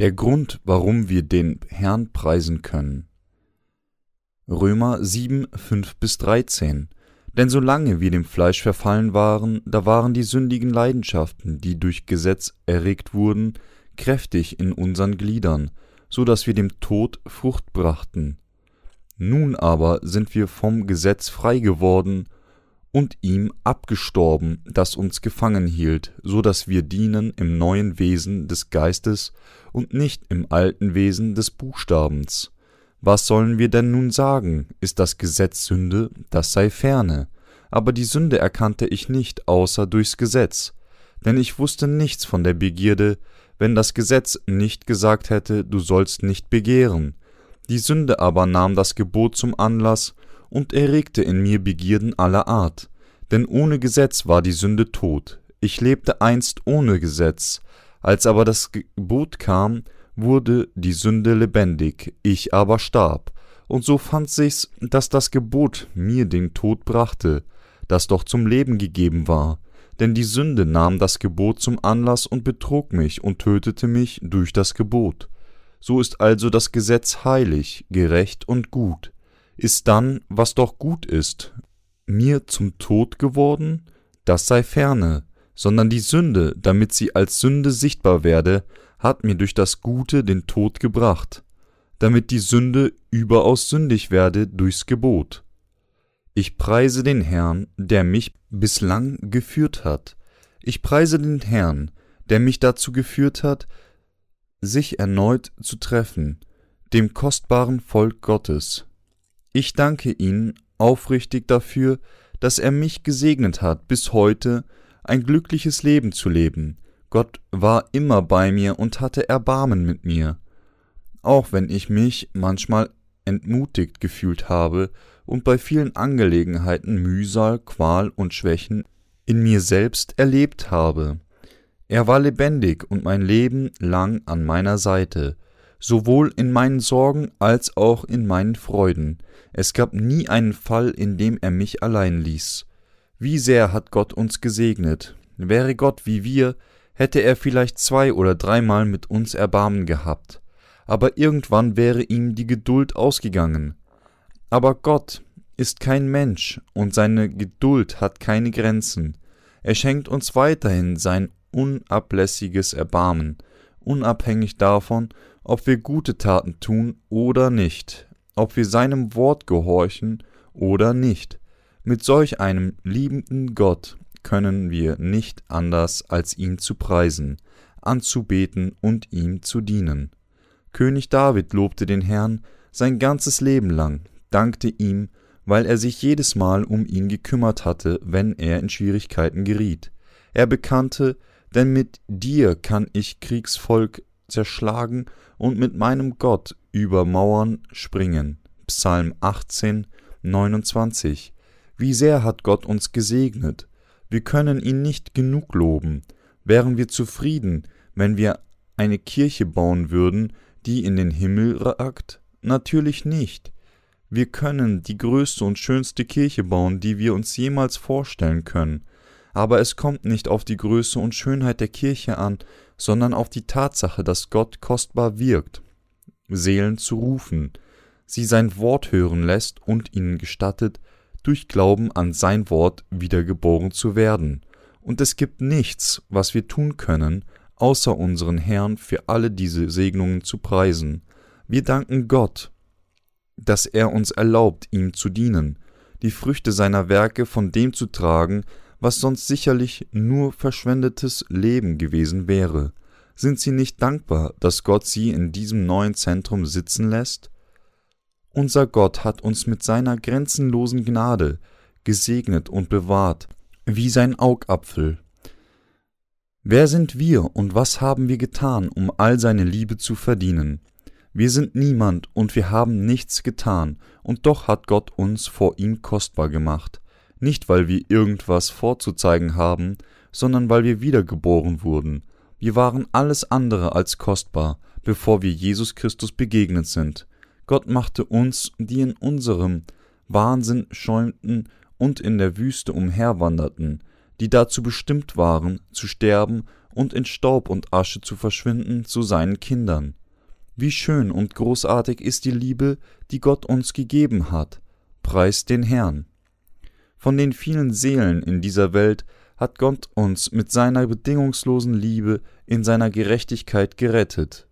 Der Grund, warum wir den Herrn preisen können. Römer 7, 5 bis 13. Denn solange wir dem Fleisch verfallen waren, da waren die sündigen Leidenschaften, die durch Gesetz erregt wurden, kräftig in unseren Gliedern, so dass wir dem Tod Frucht brachten. Nun aber sind wir vom Gesetz frei geworden und ihm abgestorben, das uns gefangen hielt, so dass wir dienen im neuen Wesen des Geistes und nicht im alten Wesen des Buchstabens. Was sollen wir denn nun sagen? Ist das Gesetz Sünde? Das sei ferne. Aber die Sünde erkannte ich nicht, außer durchs Gesetz. Denn ich wusste nichts von der Begierde, wenn das Gesetz nicht gesagt hätte, du sollst nicht begehren. Die Sünde aber nahm das Gebot zum Anlass und erregte in mir Begierden aller Art. Denn ohne Gesetz war die Sünde tot. Ich lebte einst ohne Gesetz. Als aber das Gebot kam, wurde die Sünde lebendig, ich aber starb. Und so fand sich's, dass das Gebot mir den Tod brachte, das doch zum Leben gegeben war. Denn die Sünde nahm das Gebot zum Anlass und betrog mich und tötete mich durch das Gebot. So ist also das Gesetz heilig, gerecht und gut. Ist dann, was doch gut ist, mir zum Tod geworden? Das sei ferne, sondern die Sünde, damit sie als Sünde sichtbar werde, hat mir durch das Gute den Tod gebracht, damit die Sünde überaus sündig werde durchs Gebot. Ich preise den Herrn, der mich bislang geführt hat. Ich preise den Herrn, der mich dazu geführt hat, sich erneut zu treffen, dem kostbaren Volk Gottes. Ich danke ihn aufrichtig dafür, dass er mich gesegnet hat, bis heute ein glückliches Leben zu leben, Gott war immer bei mir und hatte Erbarmen mit mir. Auch wenn ich mich manchmal entmutigt gefühlt habe und bei vielen Angelegenheiten Mühsal, Qual und Schwächen in mir selbst erlebt habe. Er war lebendig und mein Leben lang an meiner Seite, sowohl in meinen Sorgen als auch in meinen Freuden. Es gab nie einen Fall, in dem er mich allein ließ. Wie sehr hat Gott uns gesegnet. Wäre Gott wie wir, hätte er vielleicht zwei oder dreimal mit uns Erbarmen gehabt, aber irgendwann wäre ihm die Geduld ausgegangen. Aber Gott ist kein Mensch und seine Geduld hat keine Grenzen. Er schenkt uns weiterhin sein unablässiges Erbarmen, unabhängig davon, ob wir gute Taten tun oder nicht, ob wir seinem Wort gehorchen oder nicht. Mit solch einem liebenden Gott können wir nicht anders als ihn zu preisen, anzubeten und ihm zu dienen. König David lobte den Herrn sein ganzes Leben lang, dankte ihm, weil er sich jedes Mal um ihn gekümmert hatte, wenn er in Schwierigkeiten geriet. Er bekannte, denn mit dir kann ich Kriegsvolk zerschlagen und mit meinem Gott über Mauern springen. Psalm 18, 29. Wie sehr hat Gott uns gesegnet, wir können ihn nicht genug loben. Wären wir zufrieden, wenn wir eine Kirche bauen würden, die in den Himmel ragt? Natürlich nicht. Wir können die größte und schönste Kirche bauen, die wir uns jemals vorstellen können. Aber es kommt nicht auf die Größe und Schönheit der Kirche an, sondern auf die Tatsache, dass Gott kostbar wirkt, Seelen zu rufen, sie sein Wort hören lässt und ihnen gestattet, durch Glauben an sein Wort wiedergeboren zu werden, und es gibt nichts, was wir tun können, außer unseren Herrn für alle diese Segnungen zu preisen. Wir danken Gott, dass er uns erlaubt, ihm zu dienen, die Früchte seiner Werke von dem zu tragen, was sonst sicherlich nur verschwendetes Leben gewesen wäre. Sind Sie nicht dankbar, dass Gott Sie in diesem neuen Zentrum sitzen lässt? Unser Gott hat uns mit seiner grenzenlosen Gnade gesegnet und bewahrt, wie sein Augapfel. Wer sind wir und was haben wir getan, um all seine Liebe zu verdienen? Wir sind niemand und wir haben nichts getan, und doch hat Gott uns vor ihm kostbar gemacht, nicht weil wir irgendwas vorzuzeigen haben, sondern weil wir wiedergeboren wurden. Wir waren alles andere als kostbar, bevor wir Jesus Christus begegnet sind. Gott machte uns, die in unserem Wahnsinn schäumten und in der Wüste umherwanderten, die dazu bestimmt waren, zu sterben und in Staub und Asche zu verschwinden zu seinen Kindern. Wie schön und großartig ist die Liebe, die Gott uns gegeben hat. Preist den Herrn. Von den vielen Seelen in dieser Welt hat Gott uns mit seiner bedingungslosen Liebe in seiner Gerechtigkeit gerettet.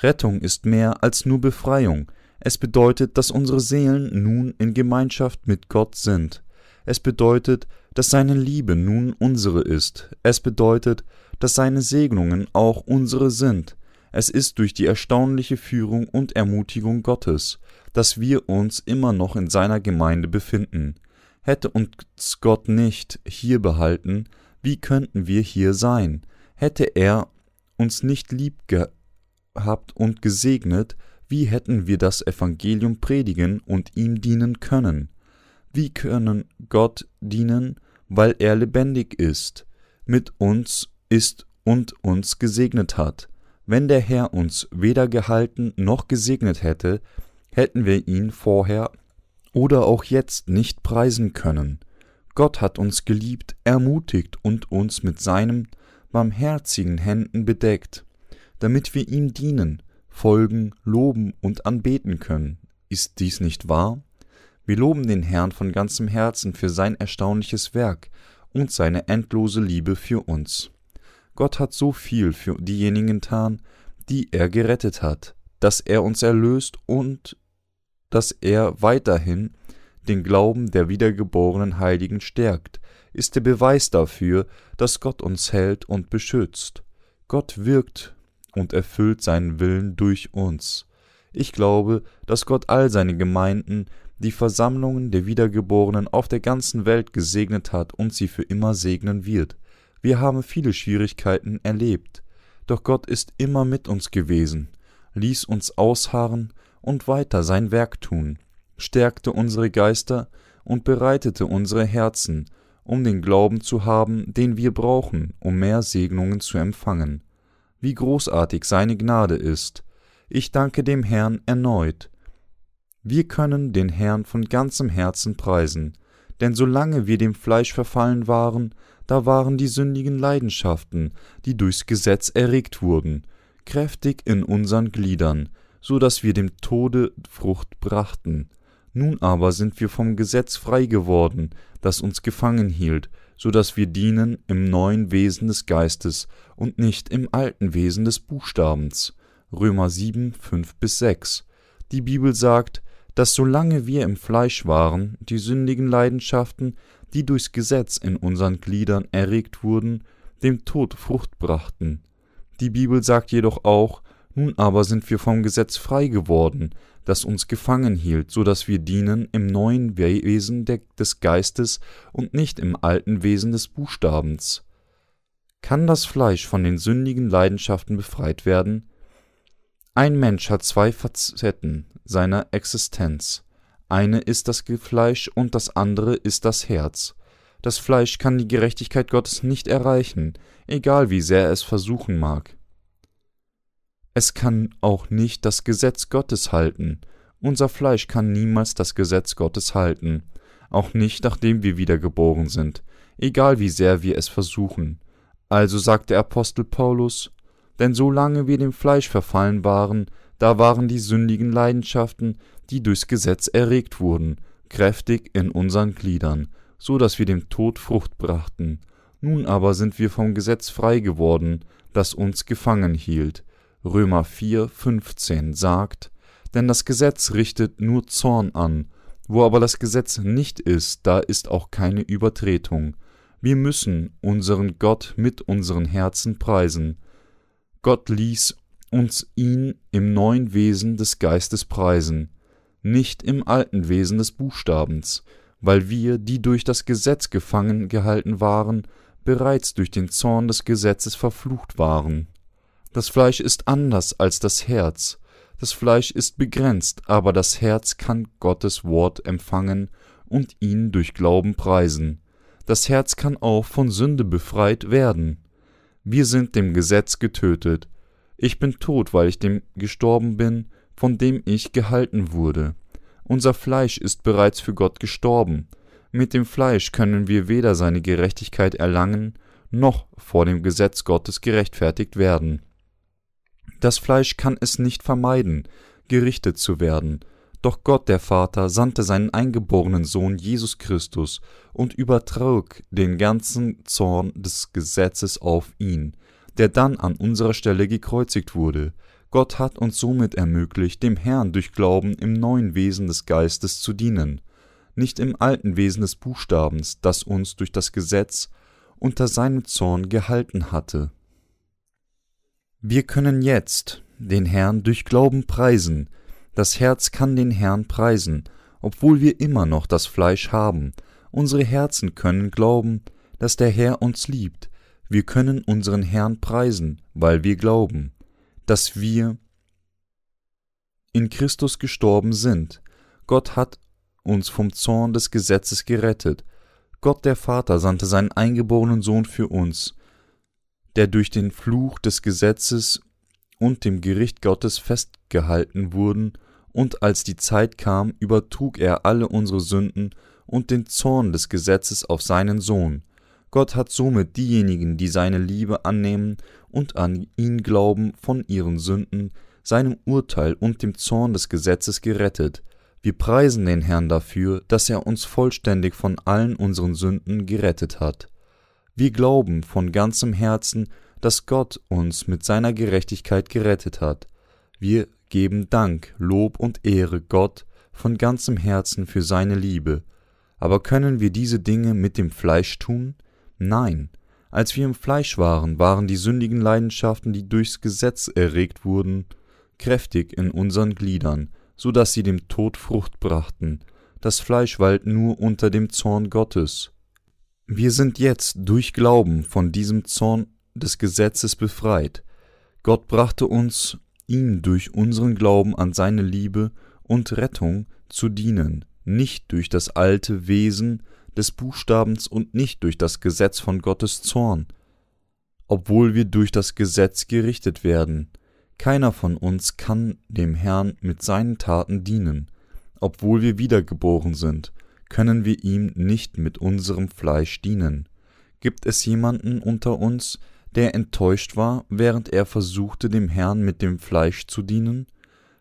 Rettung ist mehr als nur Befreiung, es bedeutet, dass unsere Seelen nun in Gemeinschaft mit Gott sind. Es bedeutet, dass seine Liebe nun unsere ist. Es bedeutet, dass seine Segnungen auch unsere sind. Es ist durch die erstaunliche Führung und Ermutigung Gottes, dass wir uns immer noch in seiner Gemeinde befinden. Hätte uns Gott nicht hier behalten, wie könnten wir hier sein? Hätte er uns nicht lieb gehabt und gesegnet, wie hätten wir das Evangelium predigen und ihm dienen können? Wie können Gott dienen, weil er lebendig ist, mit uns ist und uns gesegnet hat? Wenn der Herr uns weder gehalten noch gesegnet hätte, hätten wir ihn vorher oder auch jetzt nicht preisen können. Gott hat uns geliebt, ermutigt und uns mit seinen barmherzigen Händen bedeckt, damit wir ihm dienen, folgen, loben und anbeten können. Ist dies nicht wahr? Wir loben den Herrn von ganzem Herzen für sein erstaunliches Werk und seine endlose Liebe für uns. Gott hat so viel für diejenigen getan, die er gerettet hat, dass er uns erlöst und dass er weiterhin den Glauben der wiedergeborenen Heiligen stärkt, ist der Beweis dafür, dass Gott uns hält und beschützt. Gott wirkt und erfüllt seinen Willen durch uns. Ich glaube, dass Gott all seine Gemeinden, die Versammlungen der Wiedergeborenen auf der ganzen Welt gesegnet hat und sie für immer segnen wird. Wir haben viele Schwierigkeiten erlebt, doch Gott ist immer mit uns gewesen, ließ uns ausharren und weiter sein Werk tun, stärkte unsere Geister und bereitete unsere Herzen, um den Glauben zu haben, den wir brauchen, um mehr Segnungen zu empfangen. Wie großartig seine Gnade ist. Ich danke dem Herrn erneut. Wir können den Herrn von ganzem Herzen preisen, denn solange wir dem Fleisch verfallen waren, da waren die sündigen Leidenschaften, die durchs Gesetz erregt wurden, kräftig in unseren Gliedern, so dass wir dem Tode Frucht brachten. Nun aber sind wir vom Gesetz frei geworden, das uns gefangen hielt, so dass wir dienen im neuen Wesen des Geistes und nicht im alten Wesen des Buchstabens. Römer 7, 5 bis 6. Die Bibel sagt, dass solange wir im Fleisch waren, die sündigen Leidenschaften, die durchs Gesetz in unseren Gliedern erregt wurden, dem Tod Frucht brachten. Die Bibel sagt jedoch auch, nun aber sind wir vom Gesetz frei geworden, das uns gefangen hielt, so dass wir dienen im neuen Wesen des Geistes und nicht im alten Wesen des Buchstabens. Kann das Fleisch von den sündigen Leidenschaften befreit werden? Ein Mensch hat zwei Facetten seiner Existenz. Eine ist das Fleisch und das andere ist das Herz. Das Fleisch kann die Gerechtigkeit Gottes nicht erreichen, egal wie sehr es versuchen mag. Es kann auch nicht das Gesetz Gottes halten. Unser Fleisch kann niemals das Gesetz Gottes halten, auch nicht nachdem wir wiedergeboren sind, egal wie sehr wir es versuchen. Also sagt der Apostel Paulus, denn solange wir dem Fleisch verfallen waren, da waren die sündigen Leidenschaften, die durchs Gesetz erregt wurden, kräftig in unseren Gliedern, so dass wir dem Tod Frucht brachten. Nun aber sind wir vom Gesetz frei geworden, das uns gefangen hielt, Römer 4, 15 sagt, denn das Gesetz richtet nur Zorn an, wo aber das Gesetz nicht ist, da ist auch keine Übertretung. Wir müssen unseren Gott mit unseren Herzen preisen. Gott ließ uns ihn im neuen Wesen des Geistes preisen, nicht im alten Wesen des Buchstabens, weil wir, die durch das Gesetz gefangen gehalten waren, bereits durch den Zorn des Gesetzes verflucht waren. Das Fleisch ist anders als das Herz. Das Fleisch ist begrenzt, aber das Herz kann Gottes Wort empfangen und ihn durch Glauben preisen. Das Herz kann auch von Sünde befreit werden. Wir sind dem Gesetz getötet. Ich bin tot, weil ich dem gestorben bin, von dem ich gehalten wurde. Unser Fleisch ist bereits für Gott gestorben. Mit dem Fleisch können wir weder seine Gerechtigkeit erlangen, noch vor dem Gesetz Gottes gerechtfertigt werden. Das Fleisch kann es nicht vermeiden, gerichtet zu werden, doch Gott der Vater sandte seinen eingeborenen Sohn Jesus Christus und übertrug den ganzen Zorn des Gesetzes auf ihn, der dann an unserer Stelle gekreuzigt wurde. Gott hat uns somit ermöglicht, dem Herrn durch Glauben im neuen Wesen des Geistes zu dienen, nicht im alten Wesen des Buchstabens, das uns durch das Gesetz unter seinem Zorn gehalten hatte. Wir können jetzt den Herrn durch Glauben preisen, das Herz kann den Herrn preisen, obwohl wir immer noch das Fleisch haben. Unsere Herzen können glauben, dass der Herr uns liebt. Wir können unseren Herrn preisen, weil wir glauben, dass wir in Christus gestorben sind. Gott hat uns vom Zorn des Gesetzes gerettet. Gott der Vater sandte seinen eingeborenen Sohn für uns, der durch den Fluch des Gesetzes und dem Gericht Gottes festgehalten wurden und als die Zeit kam, übertrug er alle unsere Sünden und den Zorn des Gesetzes auf seinen Sohn. Gott hat somit diejenigen, die seine Liebe annehmen und an ihn glauben, von ihren Sünden, seinem Urteil und dem Zorn des Gesetzes gerettet. Wir preisen den Herrn dafür, dass er uns vollständig von allen unseren Sünden gerettet hat. Wir glauben von ganzem Herzen, dass Gott uns mit seiner Gerechtigkeit gerettet hat. Wir geben Dank, Lob und Ehre Gott von ganzem Herzen für seine Liebe. Aber können wir diese Dinge mit dem Fleisch tun? Nein. Als wir im Fleisch waren, waren die sündigen Leidenschaften, die durchs Gesetz erregt wurden, kräftig in unseren Gliedern, so dass sie dem Tod Frucht brachten. Das Fleisch weilt nur unter dem Zorn Gottes. Wir sind jetzt durch Glauben von diesem Zorn des Gesetzes befreit. Gott brachte uns ihm durch unseren Glauben an seine Liebe und Rettung zu dienen, nicht durch das alte Wesen des Buchstabens und nicht durch das Gesetz von Gottes Zorn, obwohl wir durch das Gesetz gerichtet werden. Keiner von uns kann dem Herrn mit seinen Taten dienen. Obwohl wir wiedergeboren sind, können wir ihm nicht mit unserem Fleisch dienen. Gibt es jemanden unter uns, der enttäuscht war, während er versuchte, dem Herrn mit dem Fleisch zu dienen?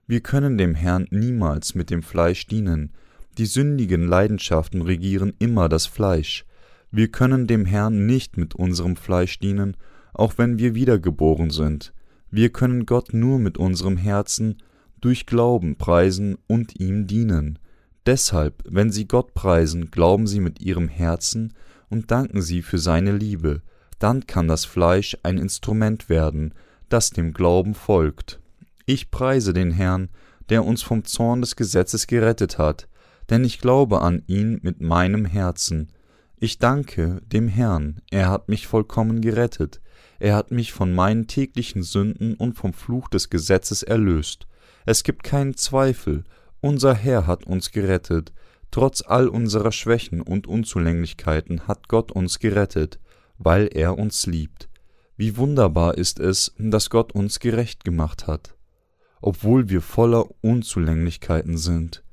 Wir können dem Herrn niemals mit dem Fleisch dienen. Die sündigen Leidenschaften regieren immer das Fleisch. Wir können dem Herrn nicht mit unserem Fleisch dienen, auch wenn wir wiedergeboren sind. Wir können Gott nur mit unserem Herzen durch Glauben preisen und ihm dienen. Deshalb, wenn Sie Gott preisen, glauben Sie mit Ihrem Herzen und danken Sie für seine Liebe, dann kann das Fleisch ein Instrument werden, das dem Glauben folgt. Ich preise den Herrn, der uns vom Zorn des Gesetzes gerettet hat, denn ich glaube an ihn mit meinem Herzen. Ich danke dem Herrn, er hat mich vollkommen gerettet, er hat mich von meinen täglichen Sünden und vom Fluch des Gesetzes erlöst. Es gibt keinen Zweifel, unser Herr hat uns gerettet, trotz all unserer Schwächen und Unzulänglichkeiten hat Gott uns gerettet weil er uns liebt. Wie wunderbar ist es, dass Gott uns gerecht gemacht hat, obwohl wir voller Unzulänglichkeiten sind.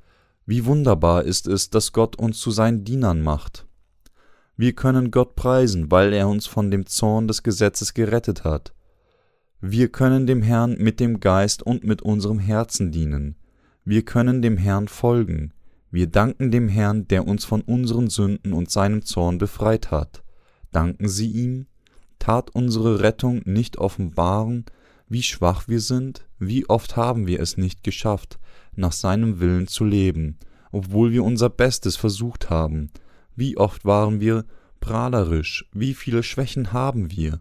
Wie wunderbar ist es, dass Gott uns zu seinen Dienern macht. Wir können Gott preisen, weil er uns von dem Zorn des Gesetzes gerettet hat. Wir können dem Herrn mit dem Geist und mit unserem Herzen dienen. Wir können dem Herrn folgen. Wir danken dem Herrn, der uns von unseren Sünden und seinem Zorn befreit hat danken sie ihm? Tat unsere Rettung nicht offenbaren, wie schwach wir sind? Wie oft haben wir es nicht geschafft, nach seinem Willen zu leben, obwohl wir unser Bestes versucht haben? Wie oft waren wir prahlerisch? Wie viele Schwächen haben wir?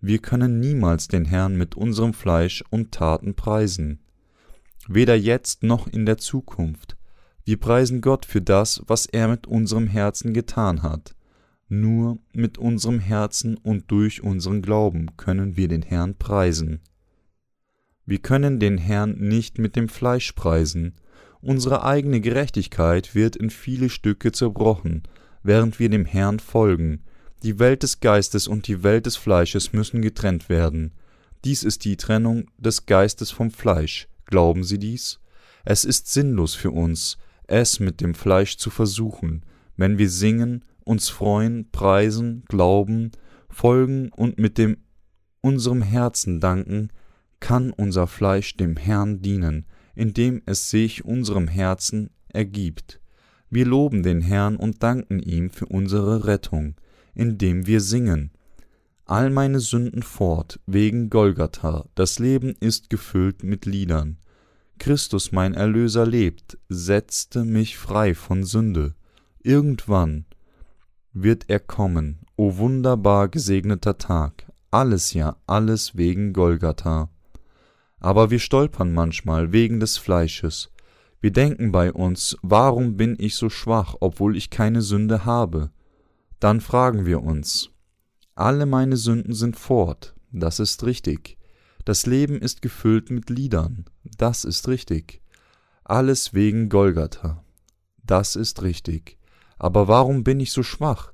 Wir können niemals den Herrn mit unserem Fleisch und Taten preisen. Weder jetzt noch in der Zukunft. Wir preisen Gott für das, was er mit unserem Herzen getan hat. Nur mit unserem Herzen und durch unseren Glauben können wir den Herrn preisen. Wir können den Herrn nicht mit dem Fleisch preisen, unsere eigene Gerechtigkeit wird in viele Stücke zerbrochen, während wir dem Herrn folgen. Die Welt des Geistes und die Welt des Fleisches müssen getrennt werden. Dies ist die Trennung des Geistes vom Fleisch. Glauben Sie dies? Es ist sinnlos für uns, es mit dem Fleisch zu versuchen. Wenn wir singen, uns freuen, preisen, glauben, folgen und mit dem unserem Herzen danken, kann unser Fleisch dem Herrn dienen, indem es sich unserem Herzen ergibt. Wir loben den Herrn und danken ihm für unsere Rettung, indem wir singen. All meine Sünden fort, wegen Golgatha, das Leben ist gefüllt mit Liedern. Christus mein Erlöser lebt, setzte mich frei von Sünde. Irgendwann wird er kommen, o wunderbar gesegneter Tag, alles ja, alles wegen Golgatha. Aber wir stolpern manchmal wegen des Fleisches. Wir denken bei uns, warum bin ich so schwach, obwohl ich keine Sünde habe? Dann fragen wir uns, alle meine Sünden sind fort, das ist richtig. Das Leben ist gefüllt mit Liedern, das ist richtig. Alles wegen Golgatha, das ist richtig. Aber warum bin ich so schwach?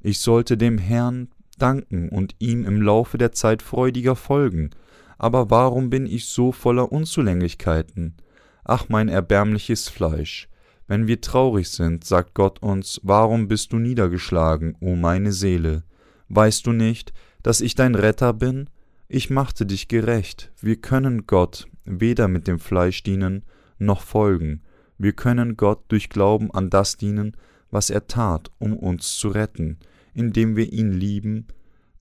Ich sollte dem Herrn danken und ihm im Laufe der Zeit freudiger folgen. Aber warum bin ich so voller Unzulänglichkeiten? Ach, mein erbärmliches Fleisch. Wenn wir traurig sind, sagt Gott uns, warum bist du niedergeschlagen, o meine Seele? Weißt du nicht, dass ich dein Retter bin? Ich machte dich gerecht. Wir können Gott weder mit dem Fleisch dienen, noch folgen. Wir können Gott durch Glauben an das dienen, was er tat, um uns zu retten indem wir ihn lieben,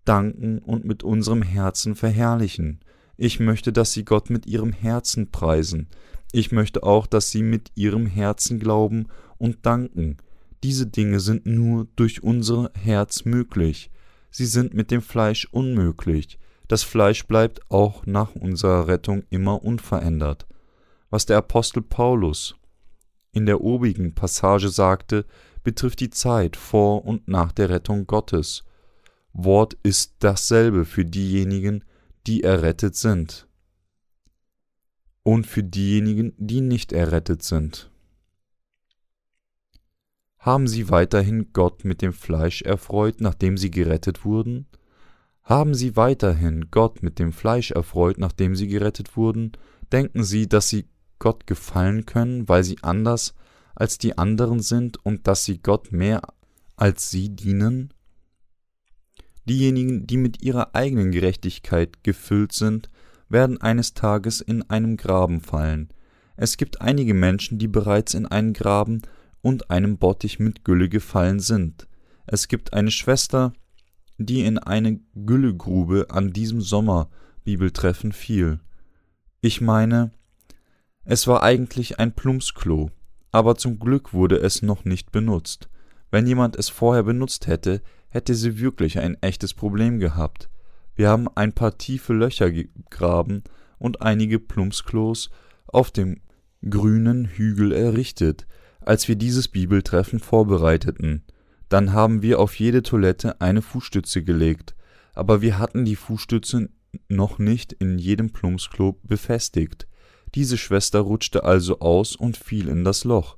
danken und mit unserem Herzen verherrlichen. Ich möchte, dass Sie Gott mit Ihrem Herzen preisen. Ich möchte auch, dass Sie mit Ihrem Herzen glauben und danken. Diese Dinge sind nur durch unser Herz möglich. Sie sind mit dem Fleisch unmöglich. Das Fleisch bleibt auch nach unserer Rettung immer unverändert. Was der Apostel Paulus in der obigen Passage sagte, betrifft die Zeit vor und nach der Rettung Gottes. Wort ist dasselbe für diejenigen, die errettet sind und für diejenigen, die nicht errettet sind. Haben sie weiterhin Gott mit dem Fleisch erfreut, nachdem sie gerettet wurden? Haben sie weiterhin Gott mit dem Fleisch erfreut, nachdem sie gerettet wurden? Denken sie, dass sie Gott gefallen können, weil sie anders als die anderen sind und dass sie Gott mehr als sie dienen? Diejenigen, die mit ihrer eigenen Gerechtigkeit gefüllt sind, werden eines Tages in einem Graben fallen. Es gibt einige Menschen, die bereits in einen Graben und einem Bottich mit Gülle gefallen sind. Es gibt eine Schwester, die in eine Güllegrube an diesem Sommerbibeltreffen fiel. Ich meine, es war eigentlich ein Plumpsklo, aber zum Glück wurde es noch nicht benutzt. Wenn jemand es vorher benutzt hätte, hätte sie wirklich ein echtes Problem gehabt. Wir haben ein paar tiefe Löcher gegraben und einige Plumpsklos auf dem grünen Hügel errichtet, als wir dieses Bibeltreffen vorbereiteten. Dann haben wir auf jede Toilette eine Fußstütze gelegt, aber wir hatten die Fußstütze noch nicht in jedem Plumpsklo befestigt. Diese Schwester rutschte also aus und fiel in das Loch.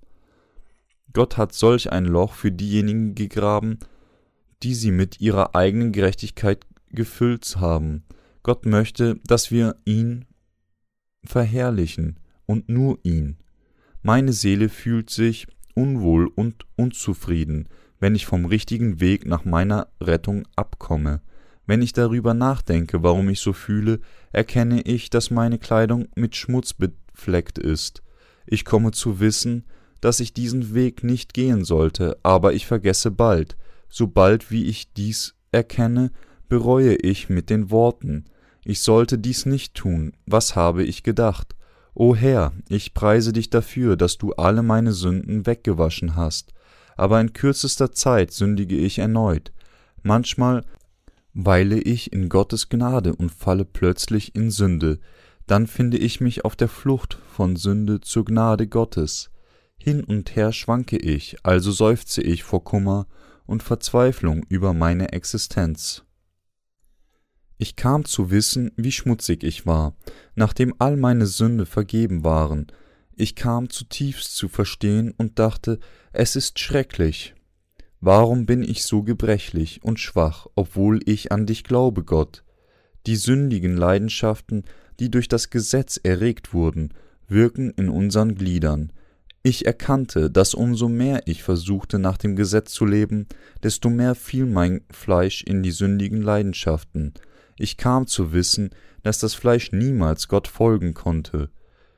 Gott hat solch ein Loch für diejenigen gegraben, die sie mit ihrer eigenen Gerechtigkeit gefüllt haben. Gott möchte, dass wir ihn verherrlichen und nur ihn. Meine Seele fühlt sich unwohl und unzufrieden, wenn ich vom richtigen Weg nach meiner Rettung abkomme. Wenn ich darüber nachdenke, warum ich so fühle, erkenne ich, dass meine Kleidung mit Schmutz befleckt ist. Ich komme zu wissen, dass ich diesen Weg nicht gehen sollte, aber ich vergesse bald, sobald wie ich dies erkenne, bereue ich mit den Worten, ich sollte dies nicht tun, was habe ich gedacht? O Herr, ich preise dich dafür, dass du alle meine Sünden weggewaschen hast, aber in kürzester Zeit sündige ich erneut. Manchmal weile ich in Gottes Gnade und falle plötzlich in Sünde, dann finde ich mich auf der Flucht von Sünde zur Gnade Gottes. Hin und her schwanke ich, also seufze ich vor Kummer und Verzweiflung über meine Existenz. Ich kam zu wissen, wie schmutzig ich war, nachdem all meine Sünde vergeben waren. Ich kam zutiefst zu verstehen und dachte, es ist schrecklich, Warum bin ich so gebrechlich und schwach, obwohl ich an dich glaube, Gott? Die sündigen Leidenschaften, die durch das Gesetz erregt wurden, wirken in unseren Gliedern. Ich erkannte, dass umso mehr ich versuchte, nach dem Gesetz zu leben, desto mehr fiel mein Fleisch in die sündigen Leidenschaften. Ich kam zu wissen, dass das Fleisch niemals Gott folgen konnte.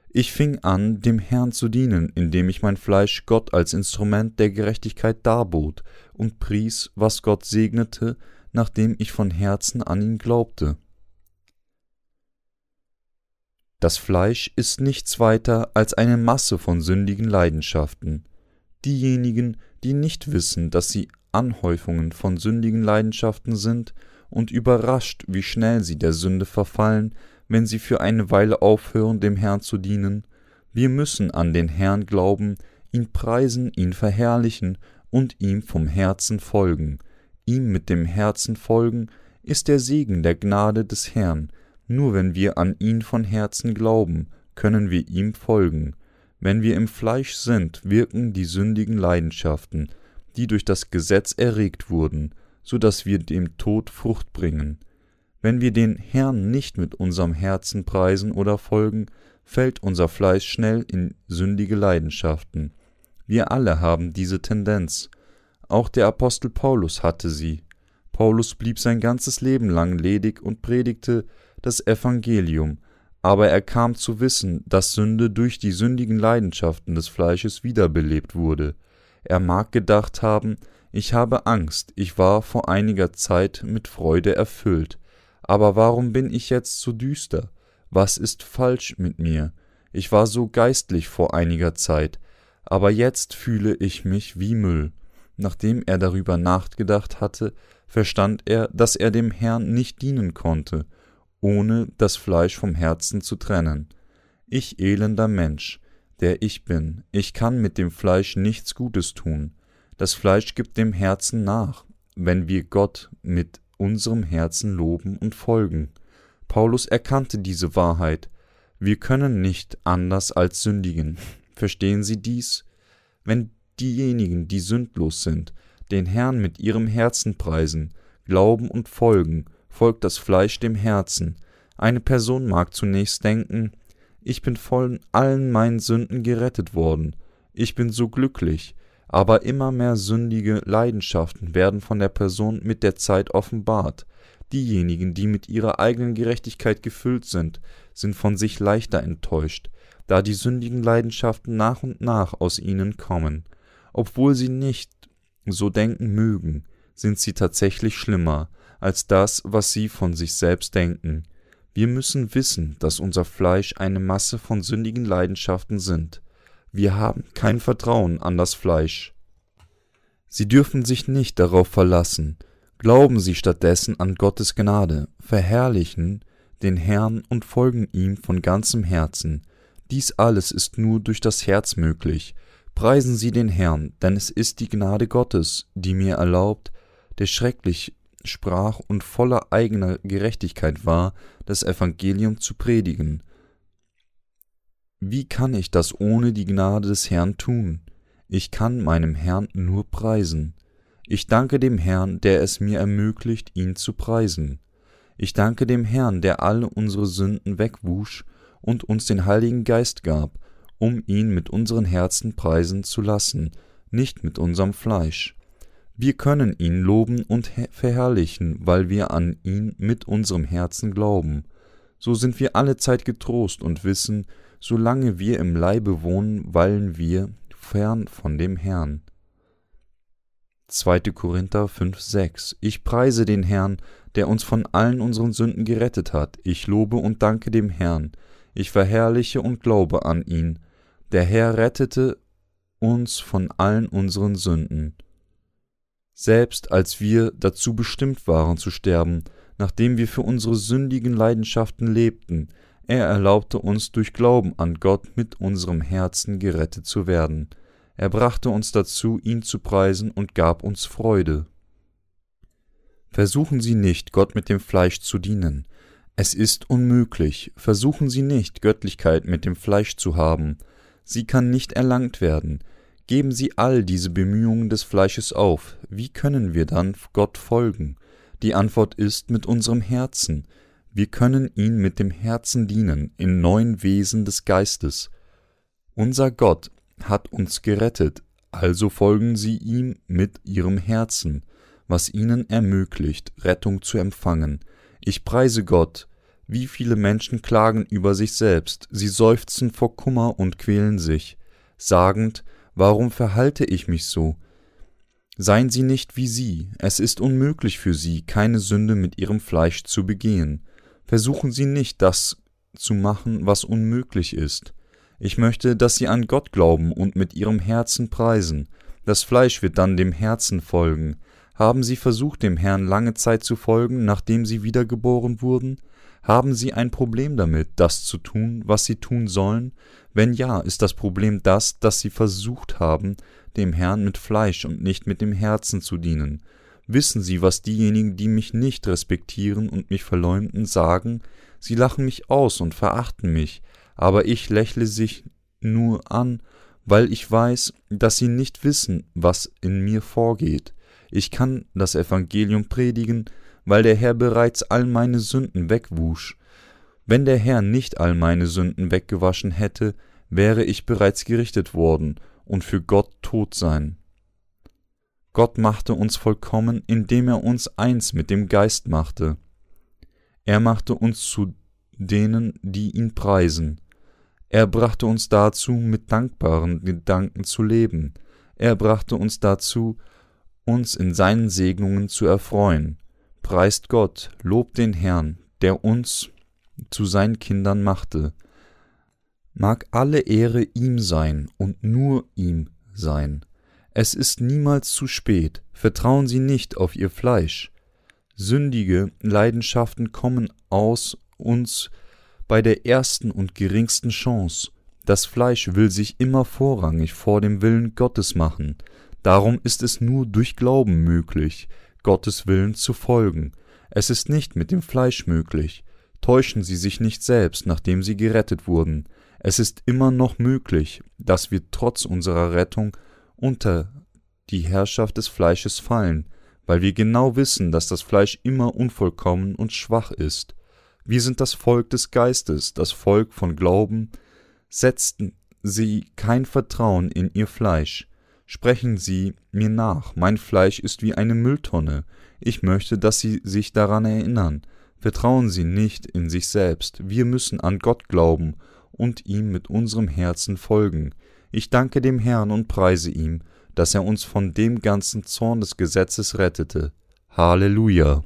Ich fing an, dem Herrn zu dienen, indem ich mein Fleisch Gott als Instrument der Gerechtigkeit darbot und pries, was Gott segnete, nachdem ich von Herzen an ihn glaubte. Das Fleisch ist nichts weiter als eine Masse von sündigen Leidenschaften. Diejenigen, die nicht wissen, dass sie Anhäufungen von sündigen Leidenschaften sind und überrascht, wie schnell sie der Sünde verfallen, wenn sie für eine Weile aufhören, dem Herrn zu dienen, wir müssen an den Herrn glauben, ihn preisen, ihn verherrlichen und ihm vom Herzen folgen. Ihm mit dem Herzen folgen ist der Segen der Gnade des Herrn, nur wenn wir an ihn von Herzen glauben, können wir ihm folgen. Wenn wir im Fleisch sind, wirken die sündigen Leidenschaften, die durch das Gesetz erregt wurden, so dass wir dem Tod Frucht bringen. Wenn wir den Herrn nicht mit unserem Herzen preisen oder folgen, fällt unser Fleisch schnell in sündige Leidenschaften. Wir alle haben diese Tendenz. Auch der Apostel Paulus hatte sie. Paulus blieb sein ganzes Leben lang ledig und predigte, das Evangelium, aber er kam zu wissen, dass Sünde durch die sündigen Leidenschaften des Fleisches wiederbelebt wurde. Er mag gedacht haben, ich habe Angst, ich war vor einiger Zeit mit Freude erfüllt, aber warum bin ich jetzt so düster? Was ist falsch mit mir? Ich war so geistlich vor einiger Zeit, aber jetzt fühle ich mich wie Müll. Nachdem er darüber nachgedacht hatte, verstand er, dass er dem Herrn nicht dienen konnte, ohne das Fleisch vom Herzen zu trennen. Ich elender Mensch, der ich bin, ich kann mit dem Fleisch nichts Gutes tun. Das Fleisch gibt dem Herzen nach, wenn wir Gott mit unserem Herzen loben und folgen. Paulus erkannte diese Wahrheit. Wir können nicht anders als sündigen. Verstehen Sie dies? Wenn diejenigen, die sündlos sind, den Herrn mit ihrem Herzen preisen, glauben und folgen, folgt das Fleisch dem Herzen. Eine Person mag zunächst denken, ich bin von allen meinen Sünden gerettet worden, ich bin so glücklich, aber immer mehr sündige Leidenschaften werden von der Person mit der Zeit offenbart. Diejenigen, die mit ihrer eigenen Gerechtigkeit gefüllt sind, sind von sich leichter enttäuscht, da die sündigen Leidenschaften nach und nach aus ihnen kommen. Obwohl sie nicht so denken mögen, sind sie tatsächlich schlimmer, als das, was sie von sich selbst denken. Wir müssen wissen, dass unser Fleisch eine Masse von sündigen Leidenschaften sind. Wir haben kein Vertrauen an das Fleisch. Sie dürfen sich nicht darauf verlassen. Glauben Sie stattdessen an Gottes Gnade, verherrlichen den Herrn und folgen ihm von ganzem Herzen. Dies alles ist nur durch das Herz möglich. Preisen Sie den Herrn, denn es ist die Gnade Gottes, die mir erlaubt, der schrecklich sprach und voller eigener Gerechtigkeit war, das Evangelium zu predigen. Wie kann ich das ohne die Gnade des Herrn tun? Ich kann meinem Herrn nur preisen. Ich danke dem Herrn, der es mir ermöglicht, ihn zu preisen. Ich danke dem Herrn, der alle unsere Sünden wegwusch und uns den Heiligen Geist gab, um ihn mit unseren Herzen preisen zu lassen, nicht mit unserem Fleisch. Wir können ihn loben und verherrlichen, weil wir an ihn mit unserem Herzen glauben. So sind wir alle Zeit getrost und wissen, solange wir im Leibe wohnen, weilen wir fern von dem Herrn. 2. Korinther 5, 6 Ich preise den Herrn, der uns von allen unseren Sünden gerettet hat. Ich lobe und danke dem Herrn. Ich verherrliche und glaube an ihn. Der Herr rettete uns von allen unseren Sünden selbst als wir dazu bestimmt waren zu sterben, nachdem wir für unsere sündigen Leidenschaften lebten, er erlaubte uns durch Glauben an Gott mit unserem Herzen gerettet zu werden. Er brachte uns dazu, ihn zu preisen und gab uns Freude. Versuchen Sie nicht, Gott mit dem Fleisch zu dienen. Es ist unmöglich. Versuchen Sie nicht, Göttlichkeit mit dem Fleisch zu haben. Sie kann nicht erlangt werden. Geben Sie all diese Bemühungen des Fleisches auf, wie können wir dann Gott folgen? Die Antwort ist mit unserem Herzen. Wir können ihn mit dem Herzen dienen, in neuen Wesen des Geistes. Unser Gott hat uns gerettet, also folgen sie ihm mit ihrem Herzen, was ihnen ermöglicht, Rettung zu empfangen. Ich preise Gott. Wie viele Menschen klagen über sich selbst, sie seufzen vor Kummer und quälen sich, sagend, warum verhalte ich mich so? Seien Sie nicht wie Sie, es ist unmöglich für Sie, keine Sünde mit Ihrem Fleisch zu begehen. Versuchen Sie nicht, das zu machen, was unmöglich ist. Ich möchte, dass Sie an Gott glauben und mit Ihrem Herzen preisen. Das Fleisch wird dann dem Herzen folgen. Haben Sie versucht, dem Herrn lange Zeit zu folgen, nachdem Sie wiedergeboren wurden? Haben Sie ein Problem damit, das zu tun, was Sie tun sollen? Wenn ja, ist das Problem das, dass Sie versucht haben, dem Herrn mit Fleisch und nicht mit dem Herzen zu dienen. Wissen Sie, was diejenigen, die mich nicht respektieren und mich verleumden, sagen? Sie lachen mich aus und verachten mich, aber ich lächle sich nur an, weil ich weiß, dass sie nicht wissen, was in mir vorgeht. Ich kann das Evangelium predigen, weil der Herr bereits all meine Sünden wegwusch. Wenn der Herr nicht all meine Sünden weggewaschen hätte, wäre ich bereits gerichtet worden und für Gott tot sein. Gott machte uns vollkommen, indem er uns eins mit dem Geist machte. Er machte uns zu denen, die ihn preisen. Er brachte uns dazu, mit dankbaren Gedanken zu leben. Er brachte uns dazu, uns in seinen Segnungen zu erfreuen. Preist Gott, lobt den Herrn, der uns zu seinen Kindern machte. Mag alle Ehre ihm sein und nur ihm sein. Es ist niemals zu spät, vertrauen Sie nicht auf Ihr Fleisch. Sündige Leidenschaften kommen aus uns bei der ersten und geringsten Chance. Das Fleisch will sich immer vorrangig vor dem Willen Gottes machen. Darum ist es nur durch Glauben möglich, Gottes Willen zu folgen. Es ist nicht mit dem Fleisch möglich. Täuschen Sie sich nicht selbst, nachdem Sie gerettet wurden. Es ist immer noch möglich, dass wir trotz unserer Rettung unter die Herrschaft des Fleisches fallen, weil wir genau wissen, dass das Fleisch immer unvollkommen und schwach ist. Wir sind das Volk des Geistes, das Volk von Glauben. Setzten Sie kein Vertrauen in Ihr Fleisch. Sprechen Sie mir nach, mein Fleisch ist wie eine Mülltonne. Ich möchte, dass Sie sich daran erinnern. Vertrauen Sie nicht in sich selbst. Wir müssen an Gott glauben und ihm mit unserem Herzen folgen. Ich danke dem Herrn und preise ihm, dass er uns von dem ganzen Zorn des Gesetzes rettete. Halleluja.